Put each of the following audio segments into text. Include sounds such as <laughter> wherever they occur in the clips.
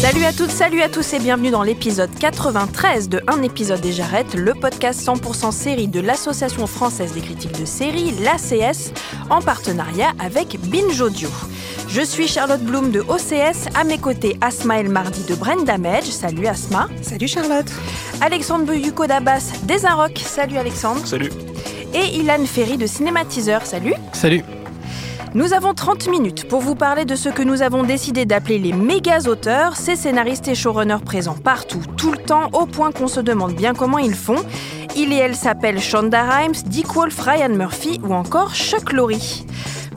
Salut à toutes, salut à tous et bienvenue dans l'épisode 93 de Un épisode des Jarrettes, le podcast 100% série de l'Association française des critiques de séries, l'ACS, en partenariat avec Binge Audio. Je suis Charlotte Bloom de OCS, à mes côtés Asma El Mardi de Brand Damage, salut Asma. Salut Charlotte. Alexandre Buyuko d'Abbas des salut Alexandre. Salut. Et Ilan Ferry de Cinématiseur, salut. Salut. Nous avons 30 minutes pour vous parler de ce que nous avons décidé d'appeler les méga auteurs, ces scénaristes et showrunners présents partout, tout le temps, au point qu'on se demande bien comment ils font. Il et elle s'appellent Shonda Rhimes, Dick Wolf, Ryan Murphy ou encore Chuck Lorre.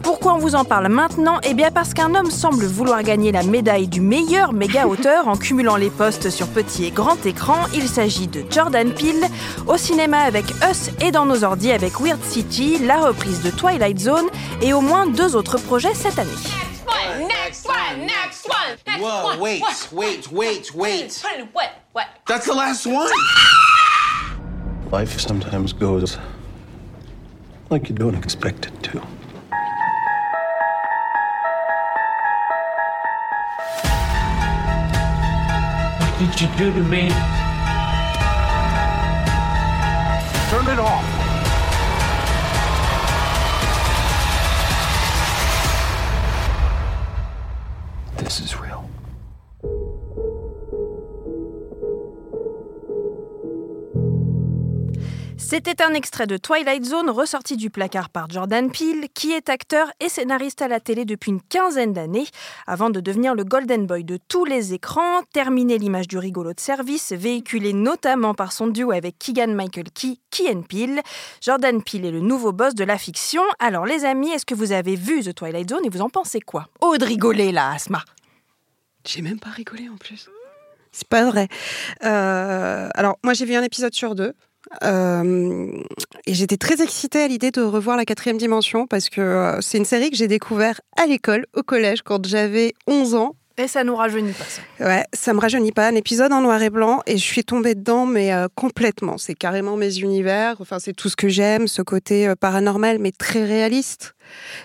Pourquoi on vous en parle maintenant Eh bien parce qu'un homme semble vouloir gagner la médaille du meilleur méga auteur en cumulant les postes sur petit et grand écran. Il s'agit de Jordan Peele, au cinéma avec Us et dans nos ordi avec Weird City, la reprise de Twilight Zone et au moins deux autres projets cette année. Next one, next one, next Whoa, one. wait, What? wait, wait, wait. What? What? That's the last one. Life sometimes goes like you don't expect it to. Did you do to me? Turn it off. C'était un extrait de Twilight Zone ressorti du placard par Jordan Peele, qui est acteur et scénariste à la télé depuis une quinzaine d'années, avant de devenir le golden boy de tous les écrans, terminer l'image du rigolo de service, véhiculé notamment par son duo avec Keegan Michael Key, Key and Peele. Jordan Peele est le nouveau boss de la fiction. Alors les amis, est-ce que vous avez vu The Twilight Zone et vous en pensez quoi? Oh de rigoler là, Asma J'ai même pas rigolé en plus. C'est pas vrai. Euh, alors, moi, j'ai vu un épisode sur deux. Euh, et j'étais très excitée à l'idée de revoir la quatrième dimension parce que euh, c'est une série que j'ai découvert à l'école, au collège, quand j'avais 11 ans. Et ça nous rajeunit pas ça. Ouais, ça me rajeunit pas. Un épisode en noir et blanc et je suis tombée dedans, mais euh, complètement. C'est carrément mes univers. Enfin, c'est tout ce que j'aime, ce côté euh, paranormal, mais très réaliste.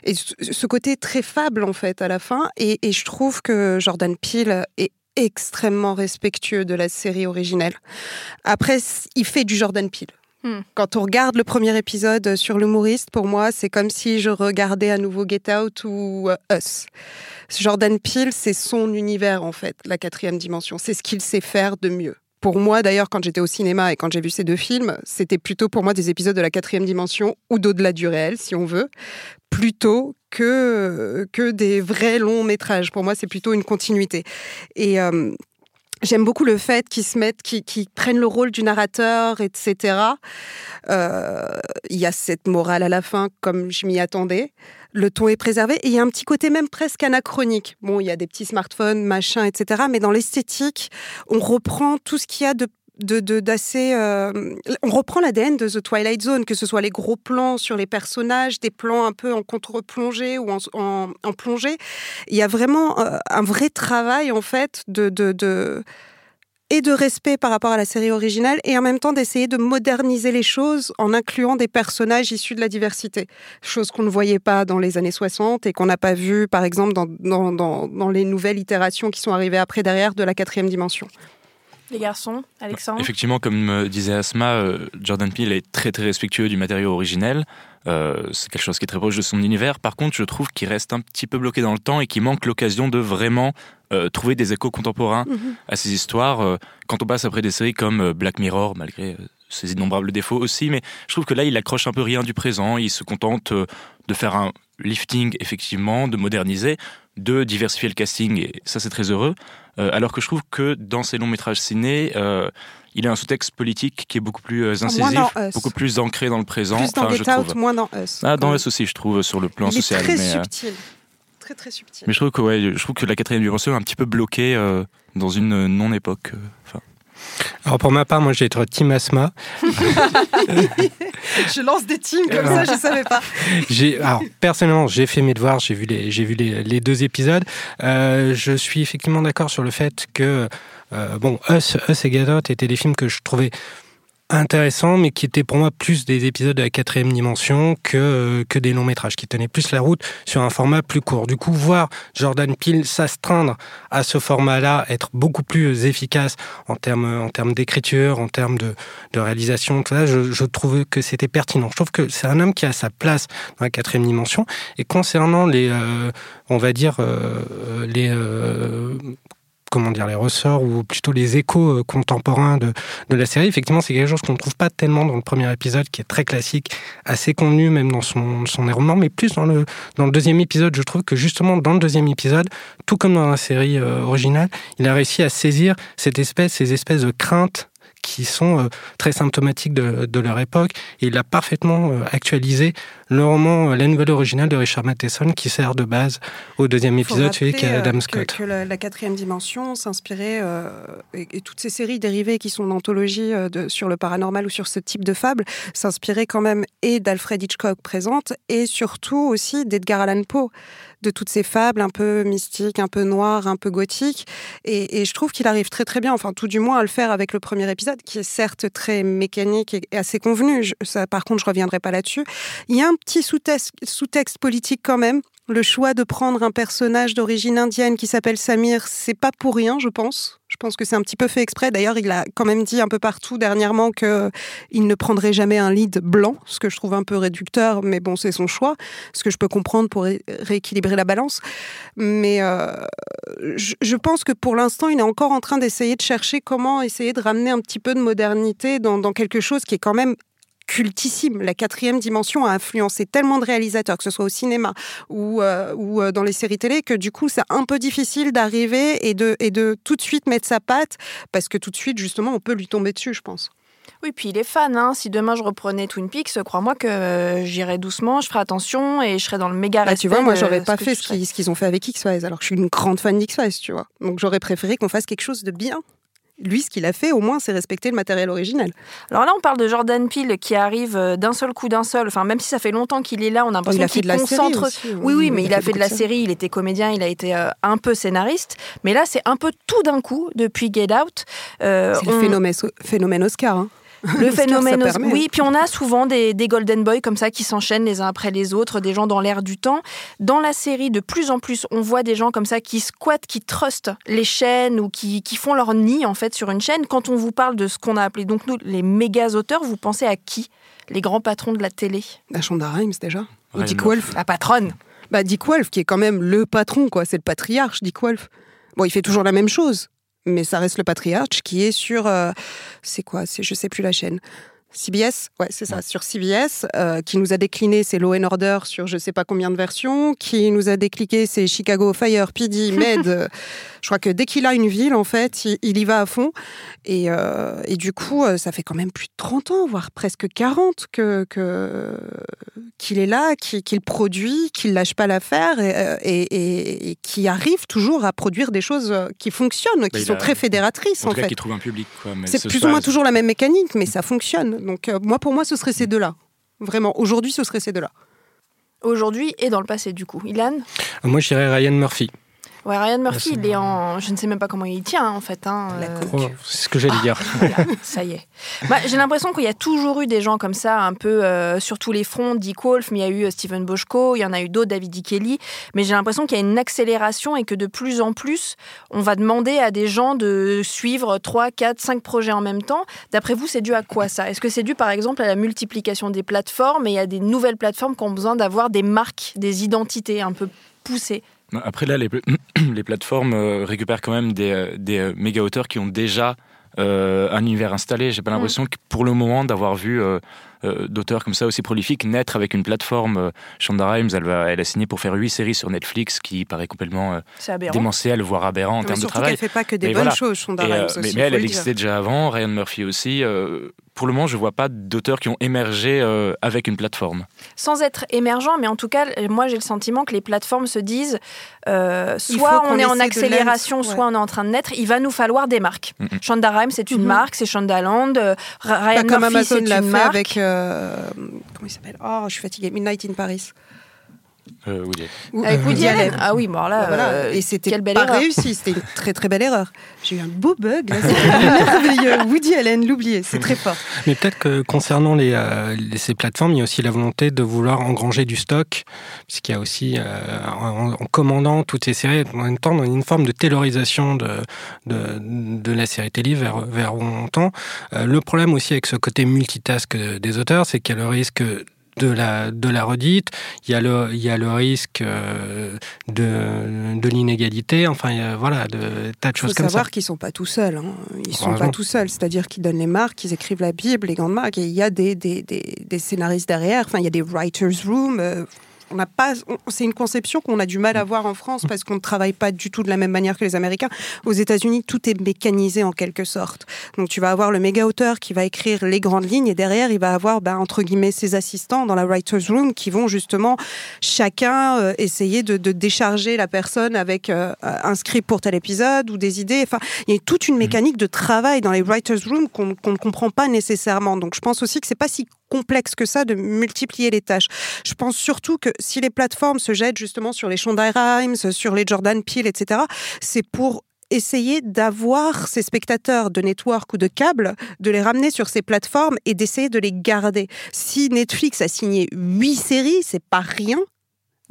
Et ce ce côté très fable, en fait, à la fin. Et, et je trouve que Jordan Peele est extrêmement respectueux de la série originelle. Après, il fait du Jordan Peele. Hmm. Quand on regarde le premier épisode sur l'humoriste, pour moi, c'est comme si je regardais à nouveau Get Out ou euh, Us. Jordan Peele, c'est son univers en fait, la quatrième dimension. C'est ce qu'il sait faire de mieux. Pour moi, d'ailleurs, quand j'étais au cinéma et quand j'ai vu ces deux films, c'était plutôt pour moi des épisodes de la quatrième dimension ou d'au-delà du réel, si on veut, plutôt que, que des vrais longs métrages. Pour moi, c'est plutôt une continuité. Et euh, j'aime beaucoup le fait qu'ils se mettent, qu'ils prennent le rôle du narrateur, etc. Euh, Il y a cette morale à la fin, comme je m'y attendais. Le ton est préservé et il y a un petit côté même presque anachronique. Bon, il y a des petits smartphones, machin, etc. Mais dans l'esthétique, on reprend tout ce qu'il y a de de- euh, on reprend l'ADN de The Twilight Zone que ce soit les gros plans sur les personnages des plans un peu en contre-plongée ou en, en- plongée il y a vraiment euh, un vrai travail en fait de, de, et de respect par rapport à la série originale et en même temps d'essayer de moderniser les choses en incluant des personnages issus de la diversité. Chose qu'on ne voyait pas dans les années 60 et qu'on n'a pas vu par exemple dans, dans, dans les nouvelles itérations qui sont arrivées après derrière de la quatrième dimension. Les garçons, Alexandre Effectivement, comme euh, disait Asma, euh, Jordan Peele est très très respectueux du matériau originel. Euh, c'est quelque chose qui est très proche de son univers. Par contre, je trouve qu'il reste un petit peu bloqué dans le temps et qu'il manque l'occasion de vraiment euh, trouver des échos contemporains à ces histoires. Euh, quand on passe après des séries comme Black Mirror, malgré ses innombrables défauts aussi, mais je trouve que là, il accroche un peu rien du présent. Il se contente de faire un lifting, effectivement, de moderniser, de diversifier le casting, et ça, c'est très heureux. Euh, alors que je trouve que dans ces longs métrages ciné, euh, il a un sous-texte politique qui est beaucoup plus euh, incisif, beaucoup plus ancré dans le présent. Plus dans enfin, je Get Out, trouve. moins dans Us. Ah, dans Us aussi, je trouve, sur le plan Il est social. très mais, euh, subtil. très très subtil. Mais je trouve que, ouais, je trouve que la quatrième dimension est un petit peu bloquée dans une non-époque. Enfin, Alors pour ma part, moi, j'ai être Team Asma. <laughs> je lance des teams comme ça, je savais pas. <laughs> Alors personnellement, j'ai fait mes devoirs, j'ai vu les, j'ai vu les, les deux épisodes. Euh, je suis effectivement d'accord sur le fait que euh, bon, Us, Us et Get Out étaient des films que je trouvais intéressants, mais qui étaient pour moi plus des épisodes de la quatrième dimension que euh, que des longs métrages, qui tenaient plus la route sur un format plus court. Du coup, voir Jordan Peele s'astreindre à ce format-là, être beaucoup plus efficace en termes en termes d'écriture, en termes de, de réalisation, tout ça, je, je trouve que c'était pertinent. Je trouve que c'est un homme qui a sa place dans la quatrième dimension. Et concernant les, euh, on va dire euh, les euh, comment dire les ressorts ou plutôt les échos euh, contemporains de, de la série. Effectivement, c'est quelque chose qu'on ne trouve pas tellement dans le premier épisode, qui est très classique, assez convenu même dans son, son déroulement, mais plus dans le, dans le deuxième épisode. Je trouve que justement dans le deuxième épisode, tout comme dans la série euh, originale, il a réussi à saisir cette espèce, ces espèces de craintes qui sont euh, très symptomatiques de, de leur époque. Et il a parfaitement euh, actualisé le roman euh, La Nouvelle originale de Richard Matheson qui sert de base au deuxième épisode, celui qui euh, Adam que- Scott. Que, la, la quatrième dimension s'inspirait, euh, et, et toutes ces séries dérivées qui sont d'anthologie euh, de- sur le paranormal ou sur ce type de fable, s'inspiraient quand même et d'Alfred Hitchcock présente, et surtout aussi d'Edgar Allan Poe, de toutes ces fables un peu mystiques, un peu noires, un peu gothiques. Et, je trouve qu'il arrive très très bien, enfin tout du moins à le faire avec le premier épisode, qui est certes très mécanique et assez convenu. Ça, par contre, je reviendrai pas là-dessus. Il y a un petit sous-texte sous-texte politique quand même. Le choix de prendre un personnage d'origine indienne qui s'appelle Samir, c'est pas pour rien, je pense. Je pense que c'est un petit peu fait exprès. D'ailleurs, il a quand même dit un peu partout dernièrement que il ne prendrait jamais un lead blanc, ce que je trouve un peu réducteur, mais bon, c'est son choix, ce que je peux comprendre pour ré- rééquilibrer la balance. Mais euh, je, je pense que pour l'instant, il est encore en train d'essayer de chercher comment essayer de ramener un petit peu de modernité dans, dans quelque chose qui est quand même cultissime. La quatrième dimension a influencé tellement de réalisateurs, que ce soit au cinéma ou, euh, ou euh, dans les séries télé, que du coup, c'est un peu difficile d'arriver et de, et de tout de suite mettre sa patte, parce que tout de suite, justement, on peut lui tomber dessus, je pense. Oui, puis il est fan. Hein. Si demain je reprenais Twin Peaks, crois-moi que euh, j'irais doucement, je ferais attention et je serais dans le méga Bah, respect. tu vois, moi, j'aurais pas fait tu ce qu'ils ce qu'ils ont fait avec X-Files, alors que je suis une grande fan d'X-Files, tu vois. Donc, j'aurais préféré qu'on fasse quelque chose de bien. Lui, ce qu'il a fait, au moins, c'est respecter le matériel original. Alors là, on parle de Jordan Peele qui arrive euh, d'un seul coup, d'un seul. Enfin, même si ça fait longtemps qu'il est là, on a l'impression a fait qu'il de la série concentre. aussi, oui, oui, mais il, a fait de la série. Il était comédien, il a été euh, un peu scénariste. Mais là, c'est un peu tout d'un coup depuis Get Out. Euh, C'est le phénomène, phénomène Oscar. hein. Le Oscar, phénomène. hein. Oui, puis on a souvent des, des Golden Boys comme ça qui s'enchaînent les uns après les autres, des gens dans l'air du temps. Dans la série, de plus en plus, on voit des gens comme ça qui squattent, qui trustent les chaînes ou qui, qui font leur nid en fait sur une chaîne. Quand on vous parle de ce qu'on a appelé donc nous les méga auteurs, vous pensez à qui? Les grands patrons de la télé? La Shonda Rhimes, déjà. Ou Dick. Wolf. La patronne Bah, Dick Wolf, qui est quand même le patron, quoi. C'est le patriarche, Dick Wolf. Bon, il fait toujours la même chose, mais ça reste le patriarche qui est sur. euh, c'est quoi C'est je sais plus la chaîne. CBS, ouais, c'est ça, sur CBS, euh, qui nous a décliné ses Law and Order sur je sais pas combien de versions, qui nous a décliqué ses Chicago Fire, PD, <laughs> Med. euh, je crois que dès qu'il a une ville, en fait, il, il y va à fond. Et, euh, et du coup, ça fait quand même plus de 30 ans, voire presque 40 que, qu'il est là, qu'il produit, qu'il lâche pas l'affaire et, et, qui arrive toujours à produire des choses qui fonctionnent, qui il sont a- très fédératrices en en tout cas, fait. qui trouve un public. C'est ce plus ou moins toujours la même mécanique, mais ça fonctionne. Donc euh, moi, pour moi, ce serait ces deux-là. Vraiment, aujourd'hui, ce serait ces deux-là. aujourd'hui et dans le passé du coup. Ilan? Moi, je dirais Ryan Murphy. Ouais, Ryan Murphy, il est en. Je ne sais même pas comment il tient en fait. hein, euh, Oh, c'est ce que j'allais dire. Voilà, ça y est. Bah, J'ai l'impression qu'il y a toujours eu des gens comme ça, un peu euh, sur tous les fronts. Dick Wolf, mais il y a eu euh, Stephen Boschko, il y en a eu d'autres, David E. Kelly. Mais j'ai l'impression qu'il y a une accélération et que de plus en plus, on va demander à des gens de suivre 3, 4, 5 projets en même temps. D'après vous, c'est dû à quoi ça? Est-ce que c'est dû par exemple à la multiplication des plateformes et a des nouvelles plateformes qui ont besoin d'avoir des marques, des identités un peu poussées? Après, là, les, pla- <clears throat> les plateformes euh, récupèrent quand même des, euh, des euh, méga auteurs qui ont déjà euh, un univers installé. J'ai pas l'impression que pour le moment d'avoir vu euh, euh, d'auteurs comme ça aussi prolifiques naître avec une plateforme. Shonda Rhimes, elle, va, elle a signé pour faire huit séries sur Netflix, qui paraît complètement euh, C'est aberrant. démentiel, voire aberrant en Mais termes de surtout travail. qu'elle fait pas que des bonnes voilà. choses, Shonda Rhimes mais, aussi, mais elle, existait déjà avant, Ryan Murphy aussi. Pour le moment, je vois pas d'auteurs qui ont émergé euh, avec une plateforme. Sans être émergent, mais en tout cas, moi j'ai le sentiment que les plateformes se disent euh, soit on est en accélération, ouais. soit on est en train de naître. Il va nous falloir des marques. Shonda Rhimes, c'est une Mhm. marque, c'est Shondaland. euh, Ryan Bah, comme Murphy, Amazon c'est l'a une fait marque. avec. euh, comment il s'appelle? Oh, je suis fatiguée. Midnight in Paris. Euh. Ou- Avec Woody Woody Allen. Allen. Ah oui, bon alors là, voilà. euh, et c'était pas erreur. réussi, c'était une très très belle erreur. J'ai eu un beau bug, là, <laughs> merveilleux. Woody Allen, l'oublier, c'est très fort. Mais peut-être que concernant les, euh, ces plateformes, il y a aussi la volonté de vouloir engranger du stock, puisqu'il y a aussi, euh, en, en commandant toutes ces séries, en même temps, dans une forme de taylorisation de, de, de la série télé vers, vers où on tend. Euh, le problème aussi avec ce côté multitask des auteurs, c'est qu'il y a le risque de la, de la redite, il y a le, il y a le risque euh, de, de l'inégalité, enfin, il y a, voilà, de tas de Il faut choses comme ça. savoir qu'ils sont pas tout seuls. hein. Ils sont Heureusement. pas tout seuls. C'est-à-dire qu'ils donnent les marques, ils écrivent la Bible, les grandes marques, et il y a des, des, des, des scénaristes derrière. Enfin, il y a des writers' room. euh, on n'a pas, c'est une conception qu'on a du mal à voir en France parce qu'on ne travaille pas du tout de la même manière que les Américains. Aux États-Unis, tout est mécanisé en quelque sorte. Donc, tu vas avoir le méga auteur qui va écrire les grandes lignes et derrière, il va avoir, ben, entre guillemets, ses assistants dans la writers' room qui vont justement chacun euh, essayer de, de décharger la personne avec euh, un script pour tel épisode ou des idées. Enfin, il y a toute une mécanique de travail dans les writers' room qu'on qu'on ne comprend pas nécessairement. Donc, je pense aussi que c'est pas si complexe que ça de multiplier les tâches. Je pense surtout que si les plateformes se jettent justement sur les Shonda Rhimes, sur les Jordan Peele, etc., c'est pour essayer d'avoir ces spectateurs de network ou de câble, de les ramener sur ces plateformes et d'essayer de les garder. Si Netflix a signé huit séries, c'est pas rien.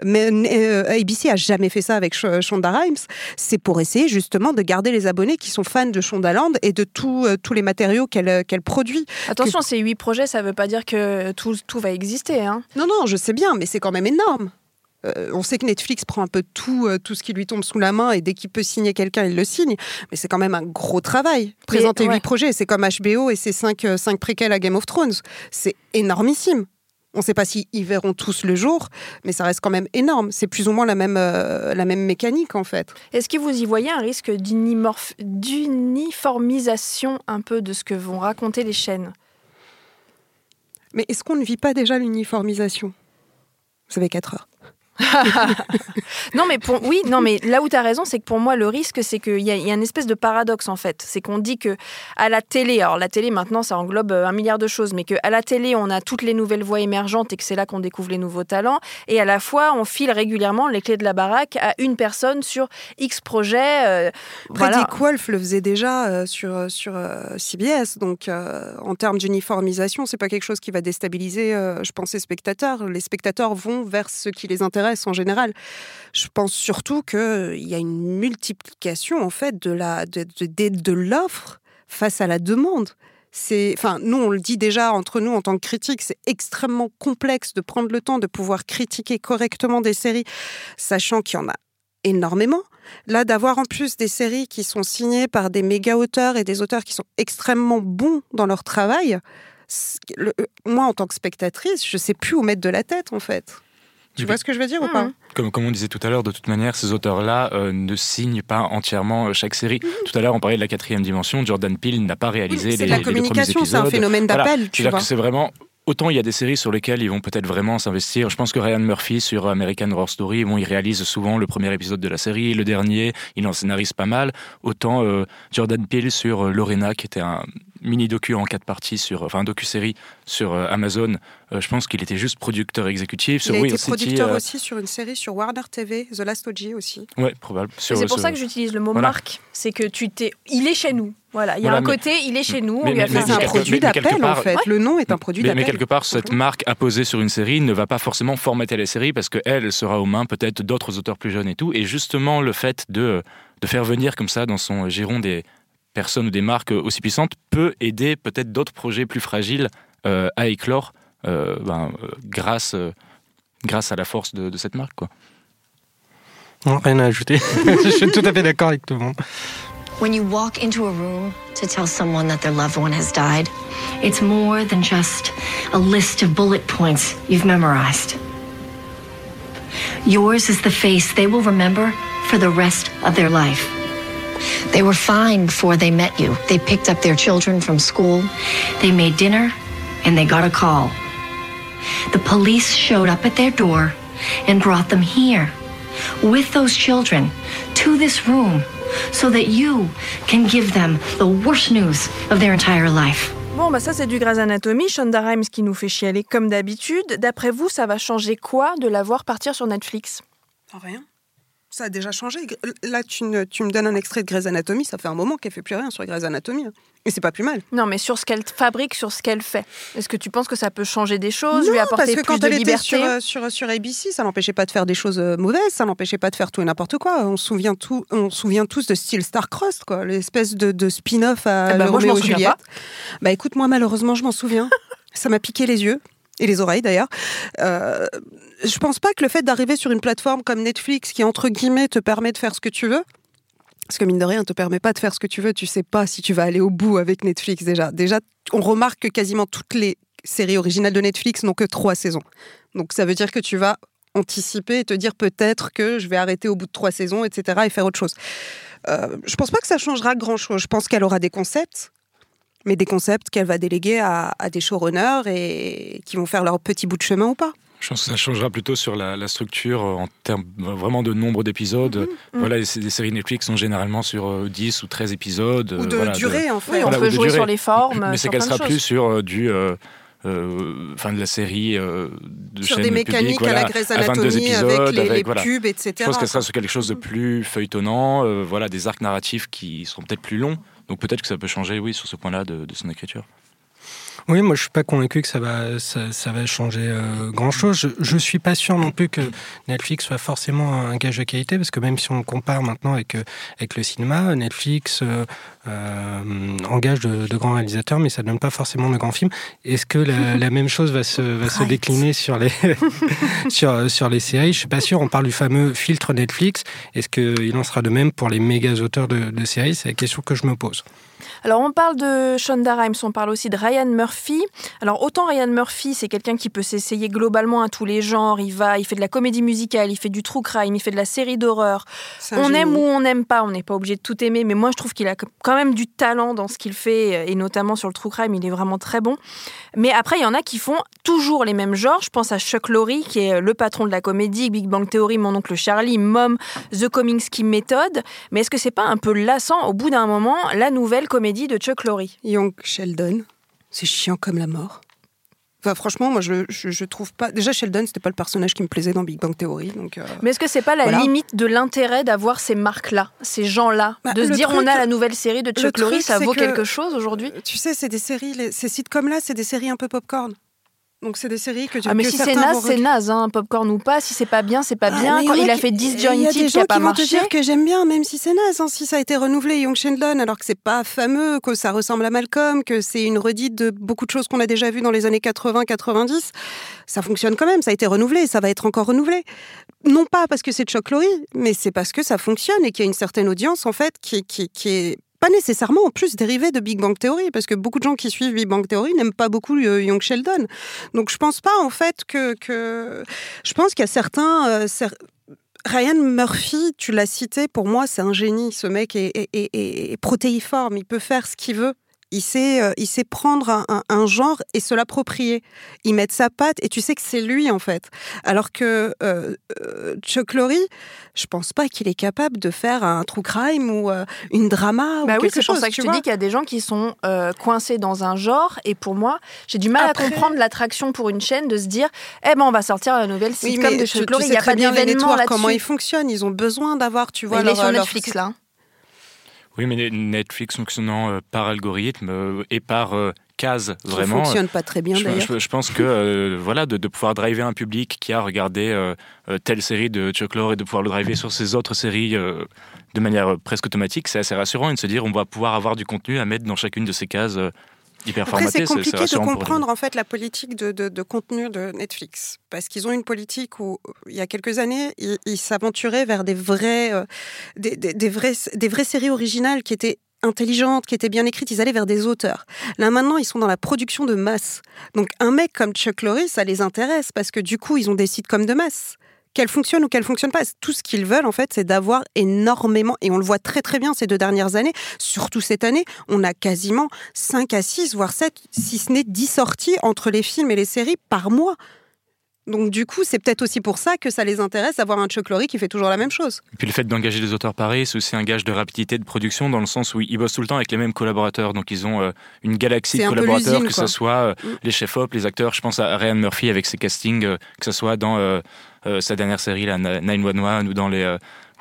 Mais euh, ABC a jamais fait ça avec Sh- Shonda Rhimes. C'est pour essayer justement de garder les abonnés qui sont fans de Shondaland et de tout, euh, tous les matériaux qu'elle euh, qu'elle produit. Attention, ces huit projets, ça veut pas dire que tout, tout va exister. Hein. Non, non, je sais bien, mais c'est quand même énorme. Euh, on sait que Netflix prend un peu tout, euh, tout ce qui lui tombe sous la main et dès qu'il peut signer quelqu'un, il le signe. Mais c'est quand même un gros travail. Présenter huit ouais. projets, c'est comme HBO et ses cinq, euh, cinq préquels à Game of Thrones. C'est énormissime. On ne sait pas s'ils verront tous le jour, mais ça reste quand même énorme. C'est plus ou moins la même, euh, la même mécanique, en fait. Est-ce que vous y voyez un risque d'uniformisation un peu de ce que vont raconter les chaînes? Mais est-ce qu'on ne vit pas déjà l'uniformisation? Vous avez 4 heures. <laughs> Non, mais pour, oui, non, mais là où tu as raison, c'est que pour moi, le risque, c'est qu'il y, y a une espèce de paradoxe, en fait. C'est qu'on dit que à la télé, alors la télé, maintenant, ça englobe euh, un milliard de choses, mais qu'à la télé, on a toutes les nouvelles voix émergentes et que c'est là qu'on découvre les nouveaux talents. Et à la fois, on file régulièrement les clés de la baraque à une personne sur X projets. euh, Après, voilà. Wolf le faisait déjà euh, sur, sur euh, CBS. Donc, euh, en termes d'uniformisation, c'est pas quelque chose qui va déstabiliser, euh, je pense, les spectateurs. Les spectateurs vont vers ce qui les intéresse en général. Je pense surtout qu'il y a une multiplication, en fait, de l'offre face à la demande. C'est, enfin, nous, on le dit déjà entre nous en tant que critiques, c'est extrêmement complexe de prendre le temps de pouvoir critiquer correctement des séries, sachant qu'il y en a énormément. Là, d'avoir en plus des séries qui sont signées par des méga auteurs et des auteurs qui sont extrêmement bons dans leur travail, euh, moi, en tant que spectatrice, je sais plus où mettre de la tête, en fait. Tu vois ce que je veux dire ou pas Mhm. Comme, comme on disait tout à l'heure, de toute manière, ces auteurs-là euh, ne signent pas entièrement euh, chaque série. Tout à l'heure, on parlait de la quatrième dimension. Jordan Peele n'a pas réalisé les, la les deux premiers communication, c'est un phénomène Voilà. d'appel, tu C'est-à-dire vois. que c'est vraiment. Autant il y a des séries sur lesquelles ils vont peut-être vraiment s'investir. Je pense que Ryan Murphy sur American Horror Story, bon, il réalise souvent le premier épisode de la série, le dernier, il en scénarise pas mal. Autant euh, Jordan Peele sur Lorena, qui était un mini docu en quatre parties sur, enfin un docu série sur euh, Amazon. Euh, je pense qu'il était juste producteur exécutif sur Il a été City. producteur euh, aussi sur une série sur Warner TV, The Last OG aussi. Ouais, probable. C'est pour sur- ça que j'utilise le mot Voilà. marque. C'est que tu t'es. Il est chez nous. Voilà. Il y a Voilà, un mais- côté, il est chez nous. mais- on lui a mais- C'est un produit d'appel, en fait. Le nom est un produit Mais, d'appel. mais quelque part, cette marque apposée sur une série ne va pas forcément formater la série parce qu'elle elle sera aux mains peut-être d'autres auteurs plus jeunes et tout. Et justement, le fait de, de faire venir comme ça dans son giron des personnes ou des marques aussi puissantes peut aider peut-être d'autres projets plus fragiles euh, à éclore euh, ben, euh, grâce, euh, grâce à la force de, de cette marque. Quoi. Non, rien à ajouter. <laughs> je suis tout à fait d'accord avec tout le monde. When you walk into a room to tell someone that their loved one has died, it's more than just a list of bullet points you've memorized. Yours is the face they will remember for the rest of their life. They were fine before they met you. They picked up their children from school, they made dinner, and they got a call. The police showed up at their door and brought them here with those children to this room so that you can give them the worst news of their entire life. Bon, bah ça c'est du Grey's Anatomy, Shonda Rhimes qui nous fait chialer comme d'habitude. D'après vous, ça va changer quoi de la voir partir sur Netflix Rien. Ça a déjà changé. Là, tu, ne- tu me donnes un extrait de Grey's Anatomy, ça fait un moment qu'elle fait plus rien sur Grey's Anatomy. hein. Et c'est pas plus mal. Non, mais sur ce qu'elle fabrique, sur ce qu'elle fait. Est-ce que tu penses que ça peut changer des choses, lui Non, apporter parce que plus quand de elle était liberté? sur, euh, sur, sur ABC, ça n'empêchait pas de faire des choses euh, mauvaises, ça n'empêchait pas de faire tout et n'importe quoi. On se souvient, tout, on se souvient tous de Steel Star-Crossed, quoi, l'espèce de, de spin-off à Eh ben, moi, je. Bah écoute, moi malheureusement, je m'en souviens. ça m'a piqué les yeux. Et les oreilles d'ailleurs. Euh, je pense pas que le fait d'arriver sur une plateforme comme Netflix qui, entre guillemets, te permet de faire ce que tu veux, parce que mine de rien, te permet pas de faire ce que tu veux. Tu sais pas si tu vas aller au bout avec Netflix déjà. Déjà, on remarque que quasiment toutes les séries originales de Netflix n'ont que trois saisons. Donc ça veut dire que tu vas anticiper et te dire peut-être que je vais arrêter au bout de trois saisons, etc. et faire autre chose. Euh, je pense pas que ça changera grand-chose. Je pense qu'elle aura des concepts, mais des concepts qu'elle va déléguer à, à des showrunners et qui vont faire leur petit bout de chemin ou pas. Je pense que ça changera plutôt sur la, la structure euh, en termes euh, vraiment de nombre d'épisodes. mhm. Voilà, c'est des séries Netflix sont généralement sur euh, 10 ou 13 épisodes. Ou euh, de voilà, durée, en fait. Oui, on Voilà, peut jouer durée. sur les formes, Mais c'est qu'elle sera plus sur euh, du. euh, euh, Enfin, de la série euh, de Sur chaîne des publique, mécaniques voilà, à la à 22 Anatomy avec épisodes, les, les voilà. pubs, etc. Je pense qu'elle sera sur quelque chose de plus feuilletonnant, euh, voilà, des arcs narratifs qui seront peut-être plus longs. Donc peut-être que ça peut changer, oui, sur ce point-là de, son écriture. Oui, moi je suis pas convaincu que ça va, changer euh, grand-chose. Je, je suis pas sûr non plus que Netflix soit forcément un gage de qualité, parce que même si on compare maintenant avec, euh, avec le cinéma, Netflix euh, engage de, de grands réalisateurs, mais ça donne pas forcément de grands films. Est-ce que la, <laughs> la même chose va se, va se Right. décliner sur les, <laughs> sur, sur les séries? Je suis pas sûr. On parle du fameux filtre Netflix. Est-ce qu'il en sera de même pour les méga auteurs de, de séries? C'est la question que je me pose. Alors, on parle de Shonda Rhimes, on parle aussi de Ryan Murphy. Alors, autant Ryan Murphy, c'est quelqu'un qui peut s'essayer globalement à tous les genres. Il va, il fait de la comédie musicale, il fait du true crime, il fait de la série d'horreur. On génie. aime ou on n'aime pas, on n'est pas obligé de tout aimer, mais moi, je trouve qu'il a quand même du talent dans ce qu'il fait, et notamment sur le true crime, il est vraiment très bon. Mais après, il y en a qui font toujours les mêmes genres. Je pense à Chuck Lorre, qui est le patron de la comédie, Big Bang Theory, Mon oncle Charlie, Mom, The Kominsky Method. Mais est-ce que c'est pas un peu lassant au bout d'un moment la nouvelle comédie de Chuck Lorre? Young Sheldon, c'est chiant comme la mort. Enfin, franchement, moi, je, je, je trouve pas. Déjà, Sheldon, c'était pas le personnage qui me plaisait dans Big Bang Theory, donc. euh, Mais est-ce que c'est pas la Voilà. limite de l'intérêt d'avoir ces marques-là, ces gens-là, Bah, de se dire truc- on a la nouvelle série de Chuck Lorre, ça vaut que- quelque chose aujourd'hui? Tu sais, c'est des séries, les- ces sitcoms-là, c'est des séries un peu popcorn. Donc, c'est des séries que, Ah mais que si c'est naze, c'est naze, hein, popcorn ou pas. Si c'est pas bien, c'est pas Ah, bien. Quand il a fait Il y a Disjointed des gens a qui vont te dire que j'aime bien, même si c'est naze. hein, si ça a été renouvelé, Young Sheldon, alors que c'est pas fameux, que ça ressemble à Malcolm, que c'est une redite de beaucoup de choses qu'on a déjà vues dans les années 80-90, ça fonctionne quand même. Ça a été renouvelé, ça va être encore renouvelé. Non pas parce que c'est Chuck Lorre, mais c'est parce que ça fonctionne et qu'il y a une certaine audience en fait qui, qui, qui est pas nécessairement en plus dérivé de Big Bang Theory, parce que beaucoup de gens qui suivent Big Bang Theory n'aiment pas beaucoup euh, Young Sheldon. Donc je pense pas en fait que, je pense qu'il y a certains, euh, Ryan Murphy, tu l'as cité, pour moi c'est un génie. Ce mec est protéiforme, il peut faire ce qu'il veut. Il sait, euh, il sait prendre un, un- un genre et se l'approprier. Il met sa patte et tu sais que c'est lui en fait. Alors que euh, euh, Chuck Lorre, je pense pas qu'il est capable de faire un true crime ou euh, une drama Bah ou oui, quelque c'est pour chose. ça que je tu te vois. dis qu'il y a des gens qui sont coincés dans un genre, et pour moi, j'ai du mal Après- à comprendre l'attraction pour une chaîne de se dire, eh ben on va sortir la nouvelle sitcom de Chuck tu Lorre, il n'y a très pas bien les comment ils fonctionnent. Ils ont besoin d'avoir, tu vois, Mais il est leur- sur leur- Netflix là. Oui, mais Netflix fonctionnant euh, par algorithme euh, et par euh, case, vraiment. fonctionne pas très bien d'ailleurs. je- je pense que euh, voilà, de, de pouvoir driver un public qui a regardé euh, telle série de Chuck Lorre et de pouvoir le driver sur ces autres séries euh, de manière presque automatique, c'est assez rassurant et de se dire on va pouvoir avoir du contenu à mettre dans chacune de ces cases hyper Après, c'est compliqué de comprendre en fait la politique de, de- de contenu de Netflix. Parce qu'ils ont une politique où, il y a quelques années, ils s'aventuraient vers des vrais, euh, des, des- des vrais, des vraies séries originales qui étaient intelligentes, qui étaient bien écrites, ils allaient vers des auteurs. Là maintenant, ils sont dans la production de masse. Donc un mec comme Chuck Lorre, ça les intéresse parce que du coup, ils ont des sitcoms de masse qu'elle fonctionne ou qu'elle fonctionne pas. Tout ce qu'ils veulent, en fait, c'est d'avoir énormément, et on le voit très très bien ces deux dernières années, surtout cette année, on a quasiment 5 à 6, voire 7, si ce n'est 10 sorties entre les films et les séries par mois. Donc du coup, c'est peut-être aussi pour ça que ça les intéresse d'avoir un Chuck Lorre qui fait toujours la même chose. Et puis le fait d'engager des auteurs pareils, c'est aussi un gage de rapidité de production dans le sens où ils bossent tout le temps avec les mêmes collaborateurs. Donc ils ont euh, une galaxie de un collaborateurs, que ce soit euh, Mm. les chefs-op, les acteurs. Je pense à Ryan Murphy avec ses castings, euh, que ce soit dans sa dernière série, la 911, ou dans les...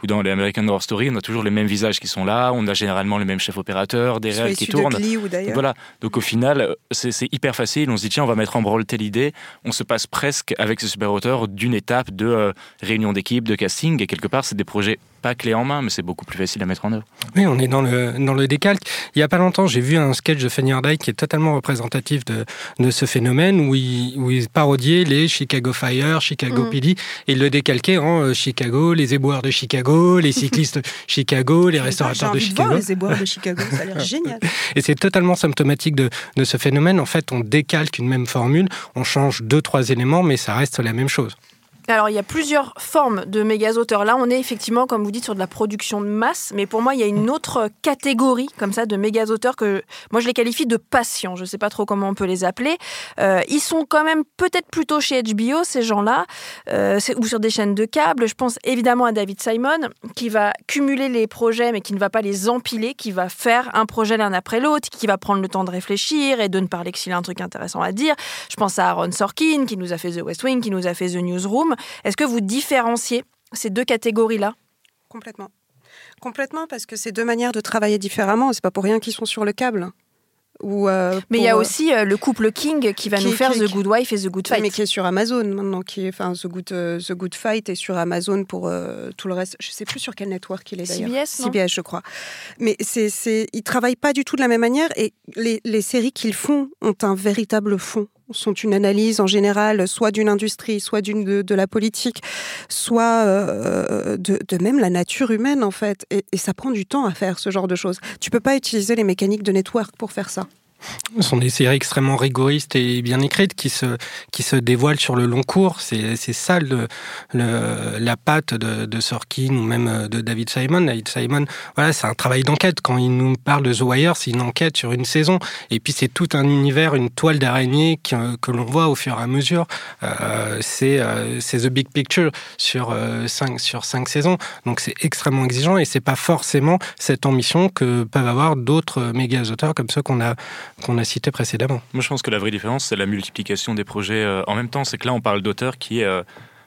dans les American Horror Story, on a toujours les mêmes visages qui sont là, on a généralement les mêmes chefs opérateurs, des réels qui de tournent. D'ailleurs. Voilà. Donc au final, c'est c'est hyper facile. On se dit tiens, on va mettre en branle telle idée. On se passe presque avec ce super auteur d'une étape de euh, réunion d'équipe, de casting. Et quelque part, c'est des projets pas clés en main, mais c'est beaucoup plus facile à mettre en œuvre. Oui, on est dans le, dans le décalque. Il y a pas longtemps, j'ai vu un sketch de Fanny Ardai qui est totalement représentatif de, de ce phénomène où il, où il parodiait les Chicago Fire, Chicago Mm. PD et il le décalquait en euh, Chicago, les éboueurs de Chicago, les cyclistes de <laughs> Chicago, les restaurateurs de envie de voir Chicago. les éboueurs de Chicago, ça a l'air <laughs> génial. Et c'est totalement symptomatique de, de ce phénomène. En fait, on décalque une même formule, on change deux, trois éléments, mais ça reste la même chose. Alors, il y a plusieurs formes de méga-auteurs. Là, on est effectivement, comme vous dites, sur de la production de masse. Mais pour moi, il y a une autre catégorie, comme ça, de que moi, je les qualifie de patients. Je ne sais pas trop comment on peut les appeler. Euh, ils sont quand même peut-être plutôt chez HBO, ces gens-là, euh, ou sur des chaînes de câble. Je pense évidemment à David Simon, qui va cumuler les projets, mais qui ne va pas les empiler, qui va faire un projet l'un après l'autre, qui va prendre le temps de réfléchir et de ne parler que s'il a un truc intéressant à dire. Je pense à Aaron Sorkin, qui nous a fait The West Wing, qui nous a fait The Newsroom. Est-ce que vous différenciez ces deux catégories-là? Complètement. Complètement, parce que c'est deux manières de travailler différemment. C'est pas pour rien qu'ils sont sur le câble. Ou, euh, Mais il y a euh, aussi euh, le couple King qui va qui- nous faire qui- The Good Wife et The Good Fight. mais qui est sur Amazon maintenant, qui est, enfin, The Good, The Good Fight est sur Amazon pour euh, tout le reste. Je sais plus sur quel network il est d'ailleurs. CBS, non? CBS, je crois. Mais c'est, c'est, ils travaillent pas du tout de la même manière et les, les séries qu'ils font ont un véritable fond. Sont une analyse en général, soit d'une industrie, soit d'une de, la politique, soit euh, de, de même la nature humaine en fait. Et, et ça prend du temps à faire ce genre de choses. Tu peux pas utiliser les mécaniques de network pour faire ça. Ce sont des séries extrêmement rigoristes et bien écrites qui se, qui se dévoilent sur le long cours. C'est ça le, le- la patte de, Sorkin ou même euh, de David Simon. David Simon, voilà, c'est un travail d'enquête. Quand il nous parle de The Wire, c'est une enquête sur une saison. Et puis c'est tout un univers, une toile d'araignée qui, euh, que l'on voit au fur et à mesure. Euh, c'est euh, The Big Picture sur, euh, cinq, sur cinq saisons. Donc c'est extrêmement exigeant et c'est pas forcément cette ambition que peuvent avoir d'autres méga auteurs comme ceux qu'on a qu'on a cités précédemment. Moi, je pense que la vraie différence, c'est la multiplication des projets euh, en même temps. C'est que là, on parle d'auteurs qui. euh,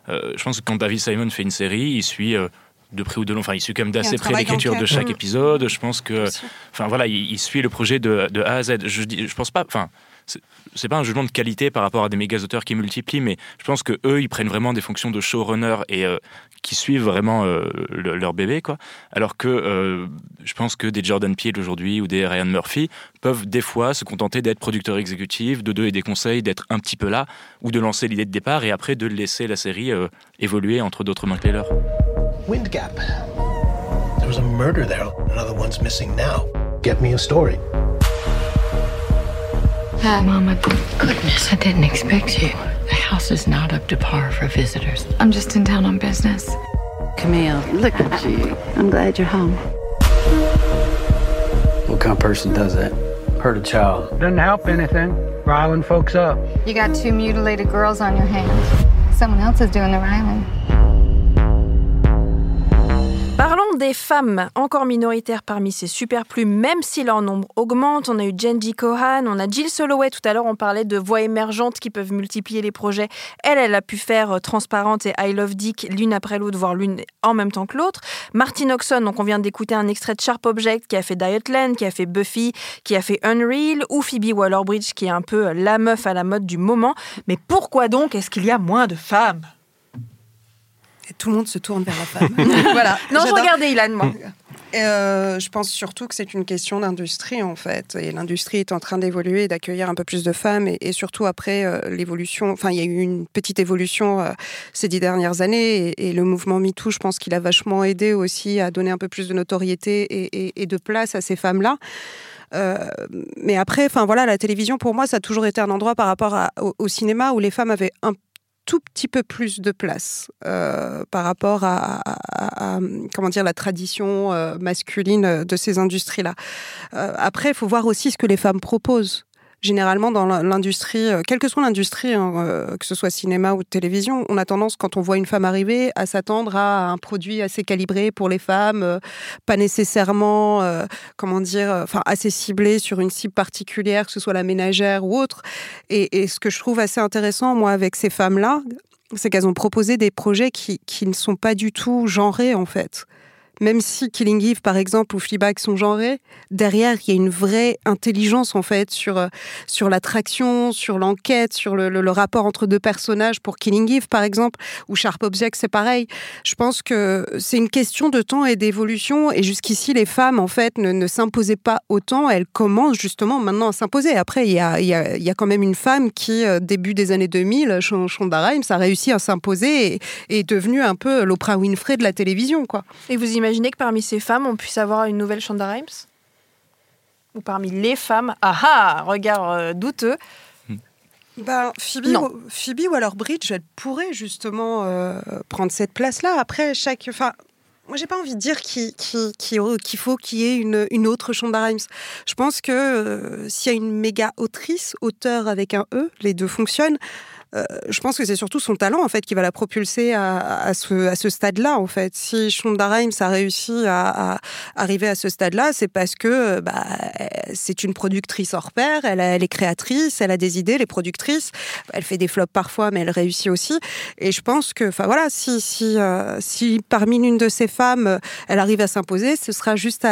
euh, je pense que quand David Simon fait une série, il suit. euh, de près ou de loin, enfin, il suit quand même d'assez près l'écriture de chaque épisode. Je pense que, enfin voilà, il, il suit le projet de, de A à Z. Je, dis, je pense pas, enfin, c'est- c'est pas un jugement de qualité par rapport à des méga auteurs qui multiplient, mais je pense que eux, ils prennent vraiment des fonctions de showrunner et euh, qui suivent vraiment euh, le- leur bébé, quoi. Alors que euh, je pense que des Jordan Peele aujourd'hui ou des Ryan Murphy peuvent des fois se contenter d'être producteurs exécutifs, de donner des conseils, d'être un petit peu là, ou de lancer l'idée de départ et après de laisser la série euh, évoluer entre d'autres mains que les leurs. Wind Gap. There was a murder there. Another one's missing now. Get me a story. Ah, Mama, goodness, I didn't expect you. The house is not up to par for visitors. I'm just in town on business. Camille, look at you. I'm glad you're home. What kind of person does that? Hurt a child. Doesn't help anything. Riling folks up. You got two mutilated girls on your hands. Someone else is doing the riling. Parlons des femmes encore minoritaires parmi ces superplumes, même si leur nombre augmente. On a eu Jenji Kohan, on a Jill Soloway. Tout à l'heure, on parlait de voix émergentes qui peuvent multiplier les projets. Elle, elle a pu faire euh, Transparente et I Love Dick l'une après l'autre, voire l'une en même temps que l'autre. Martin Oxon, donc on vient d'écouter un extrait de Sharp Object qui a fait Dietland, qui a fait Buffy, qui a fait Unreal, ou Phoebe Waller-Bridge qui est un peu la meuf à la mode du moment. Mais pourquoi donc est-ce qu'il y a moins de femmes? Et tout le monde se tourne vers la femme. <laughs> voilà. <laughs> Non, je regardais Ilan, moi. Euh, je pense surtout que c'est une question d'industrie en fait, et l'industrie est en train d'évoluer, et d'accueillir un peu plus de femmes, et, et surtout après euh, l'évolution. Enfin, il y a eu une petite évolution euh, ces dix dernières années, et, et le mouvement #MeToo, je pense qu'il a vachement aidé aussi à donner un peu plus de notoriété et, et- et de place à ces femmes-là. Euh, mais après, enfin voilà, la télévision pour moi, ça a toujours été un endroit par rapport à- au, au cinéma où les femmes avaient un tout petit peu plus de place euh, par rapport à, à- comment dire la tradition euh, masculine de ces industries-là. Euh, après, il faut voir aussi ce que les femmes proposent. Généralement, dans l'in- l'industrie, euh, quelle que soit l'industrie, hein, euh, que ce soit cinéma ou télévision, on a tendance, quand on voit une femme arriver, à s'attendre à un produit assez calibré pour les femmes, euh, pas nécessairement, comment dire, enfin assez ciblé sur une cible particulière, que ce soit la ménagère ou autre. Et, et ce que je trouve assez intéressant, moi, avec ces femmes-là, c'est qu'elles ont proposé des projets qui, qui ne sont pas du tout genrés, en fait. Même si Killing Eve, par exemple, ou Fleabag sont genrés, derrière, il y a une vraie intelligence, en fait, sur, euh, sur l'attraction, sur l'enquête, sur le, le- rapport entre deux personnages. Pour Killing Eve, par exemple, ou Sharp Object, c'est pareil. Je pense que c'est une question de temps et d'évolution. Et jusqu'ici, les femmes, en fait, ne, ne s'imposaient pas autant. Elles commencent justement maintenant à s'imposer. Après, il y a, y, a, y a quand même une femme qui, euh, début des années 2000, Sh- Shonda Rhimes, a réussi à s'imposer et, et est devenue un peu l'Oprah Winfrey de la télévision, quoi. Et vous imaginez que parmi ces femmes, on puisse avoir une nouvelle Shonda Rhimes Ou parmi les femmes Ah ah Regard euh, douteux. Ben, Phoebe, ou- Phoebe ou alors Bridge, elle pourrait justement euh, prendre cette place-là. Après, chaque. Enfin, moi, j'ai pas envie de dire qu'il qu'il faut qu'il y ait une, une autre Shonda Rhimes. Je pense que euh, s'il y a une méga autrice, auteur avec un E, les deux fonctionnent. Euh, je pense que c'est surtout son talent en fait qui va la propulser à, ce, à ce stade-là en fait. Si Shonda Rhimes a réussi à, arriver à ce stade-là, c'est parce que euh, bah, c'est une productrice hors pair. Elle, est créatrice, elle a des idées, elle est productrice. Elle fait des flops parfois, mais elle réussit aussi. Et je pense que, enfin voilà, si si euh, si parmi l'une de ces femmes, elle arrive à s'imposer, ce sera juste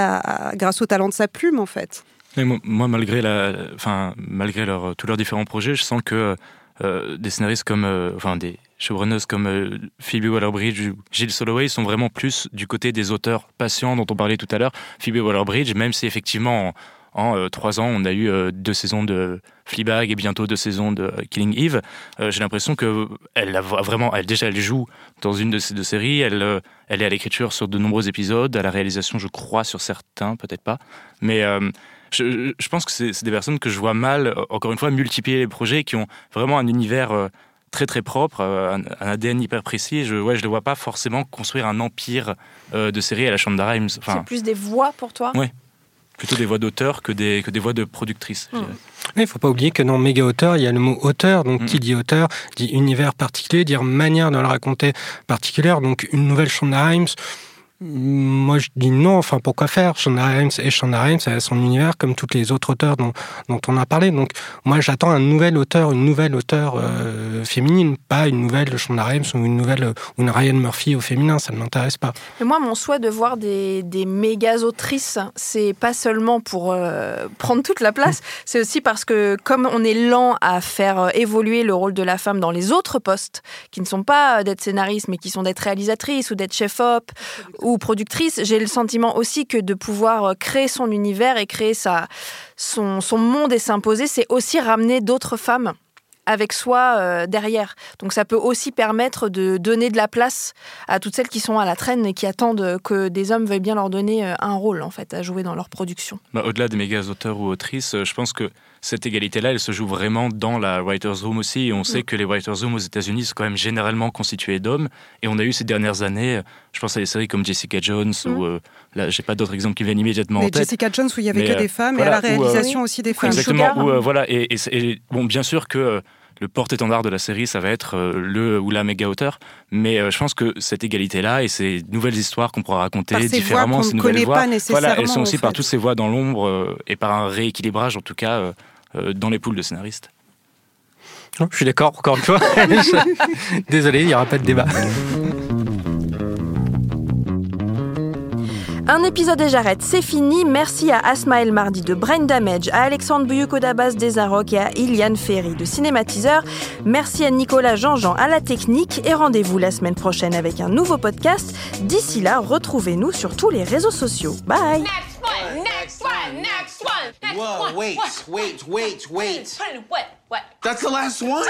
grâce au talent de sa plume en fait. Moi, malgré, la, enfin, malgré tous leurs différents projets, je sens que des scénaristes comme, euh, enfin, des showrunners comme euh, Phoebe Waller-Bridge ou Gilles Soloway sont vraiment plus du côté des auteurs patients dont on parlait tout à l'heure. Phoebe Waller-Bridge, même si effectivement en, euh, trois ans on a eu euh, deux saisons de Fleabag et bientôt deux saisons de euh, Killing Eve, euh, j'ai l'impression que elle a vraiment, elle déjà elle joue dans une de ces deux séries, elle, euh, elle est à l'écriture sur de nombreux épisodes, à la réalisation je crois sur certains, peut-être pas, mais euh, je, je pense que c'est c'est des personnes que je vois mal, euh, encore une fois, multiplier les projets qui ont vraiment un univers euh, très très propre, euh, un, un ADN hyper précis. Je ouais, je ne vois pas forcément construire un empire euh, de séries à la Rhimes. C'est Enfin, plus des voix pour toi? Ouais, plutôt des voix d'auteurs que des, que des voix de Hmm. dirais. Il ne faut pas oublier que dans méga auteur, il y a le mot auteur. Donc, Mm. qui dit auteur dit univers particulier, dire manière de le raconter particulière. Donc, une nouvelle Shonda Rhimes. Moi, je dis non. Enfin, pourquoi faire? Shonda Rhimes et Shonda Rhimes, elle a son univers comme toutes les autres auteurs dont, dont on a parlé. Donc, moi, j'attends un nouvel auteur, une nouvelle auteur euh, féminine, pas une nouvelle Shonda Rhimes ou une nouvelle ou une Ryan Murphy au féminin. Ça ne m'intéresse pas. Mais moi, mon souhait de voir des, des méga autrices, c'est pas seulement pour euh, prendre toute la place, c'est aussi parce que comme on est lent à faire euh, évoluer le rôle de la femme dans les autres postes, qui ne sont pas d'être scénariste, mais qui sont d'être réalisatrice ou d'être chef-op ou productrice, j'ai le sentiment aussi que de pouvoir euh, créer son univers et créer sa, son, son monde et s'imposer, c'est aussi ramener d'autres femmes avec soi euh, derrière. Donc ça peut aussi permettre de donner de la place à toutes celles qui sont à la traîne et qui attendent que des hommes veuillent bien leur donner euh, un rôle en fait à jouer dans leur production. Bah, Au-delà des méga auteurs ou autrices, je pense que cette égalité-là, elle se joue vraiment dans la Writers Room aussi. Et on sait Mm. que les Writers Room aux États-Unis sont quand même généralement constitués d'hommes. Et on a eu ces dernières années, je pense à des séries comme Jessica Jones, ou euh, là, j'ai pas d'autres exemples qui viennent immédiatement Mm. Mais en tête. Jessica Jones, où il y avait Mais, que euh, des femmes, voilà, et à la où, euh, réalisation aussi des femmes. Exactement. Sugar. Où, euh, voilà, et, et c'est- et, bon, bien sûr que le porte-étendard de la série, ça va être le ou la méga auteur, mais je pense que cette égalité-là et ces nouvelles histoires qu'on pourra raconter Par ces voix différemment, qu'on ces ne nouvelles connaît voix, pas voilà, elles sont aussi par toutes ces voix dans l'ombre et par un rééquilibrage, en tout cas, dans les poules de scénaristes. Je suis d'accord, encore une fois. <laughs> Désolé, il n'y aura pas de débat. Un épisode et j'arrête, c'est fini. Merci à Asma El Mardi de Brain Damage, à Alexandre Buyuko-Dabas des Arocs et à Iliane Ferry de Cinématiseur. Merci à Nicolas Jean-Jean à la technique et rendez-vous la semaine prochaine avec un nouveau podcast. D'ici là, retrouvez-nous sur tous les réseaux sociaux. Bye Next one, next one, next one, next Whoa, one. wait, wait, wait, wait. What, what? That's the last one.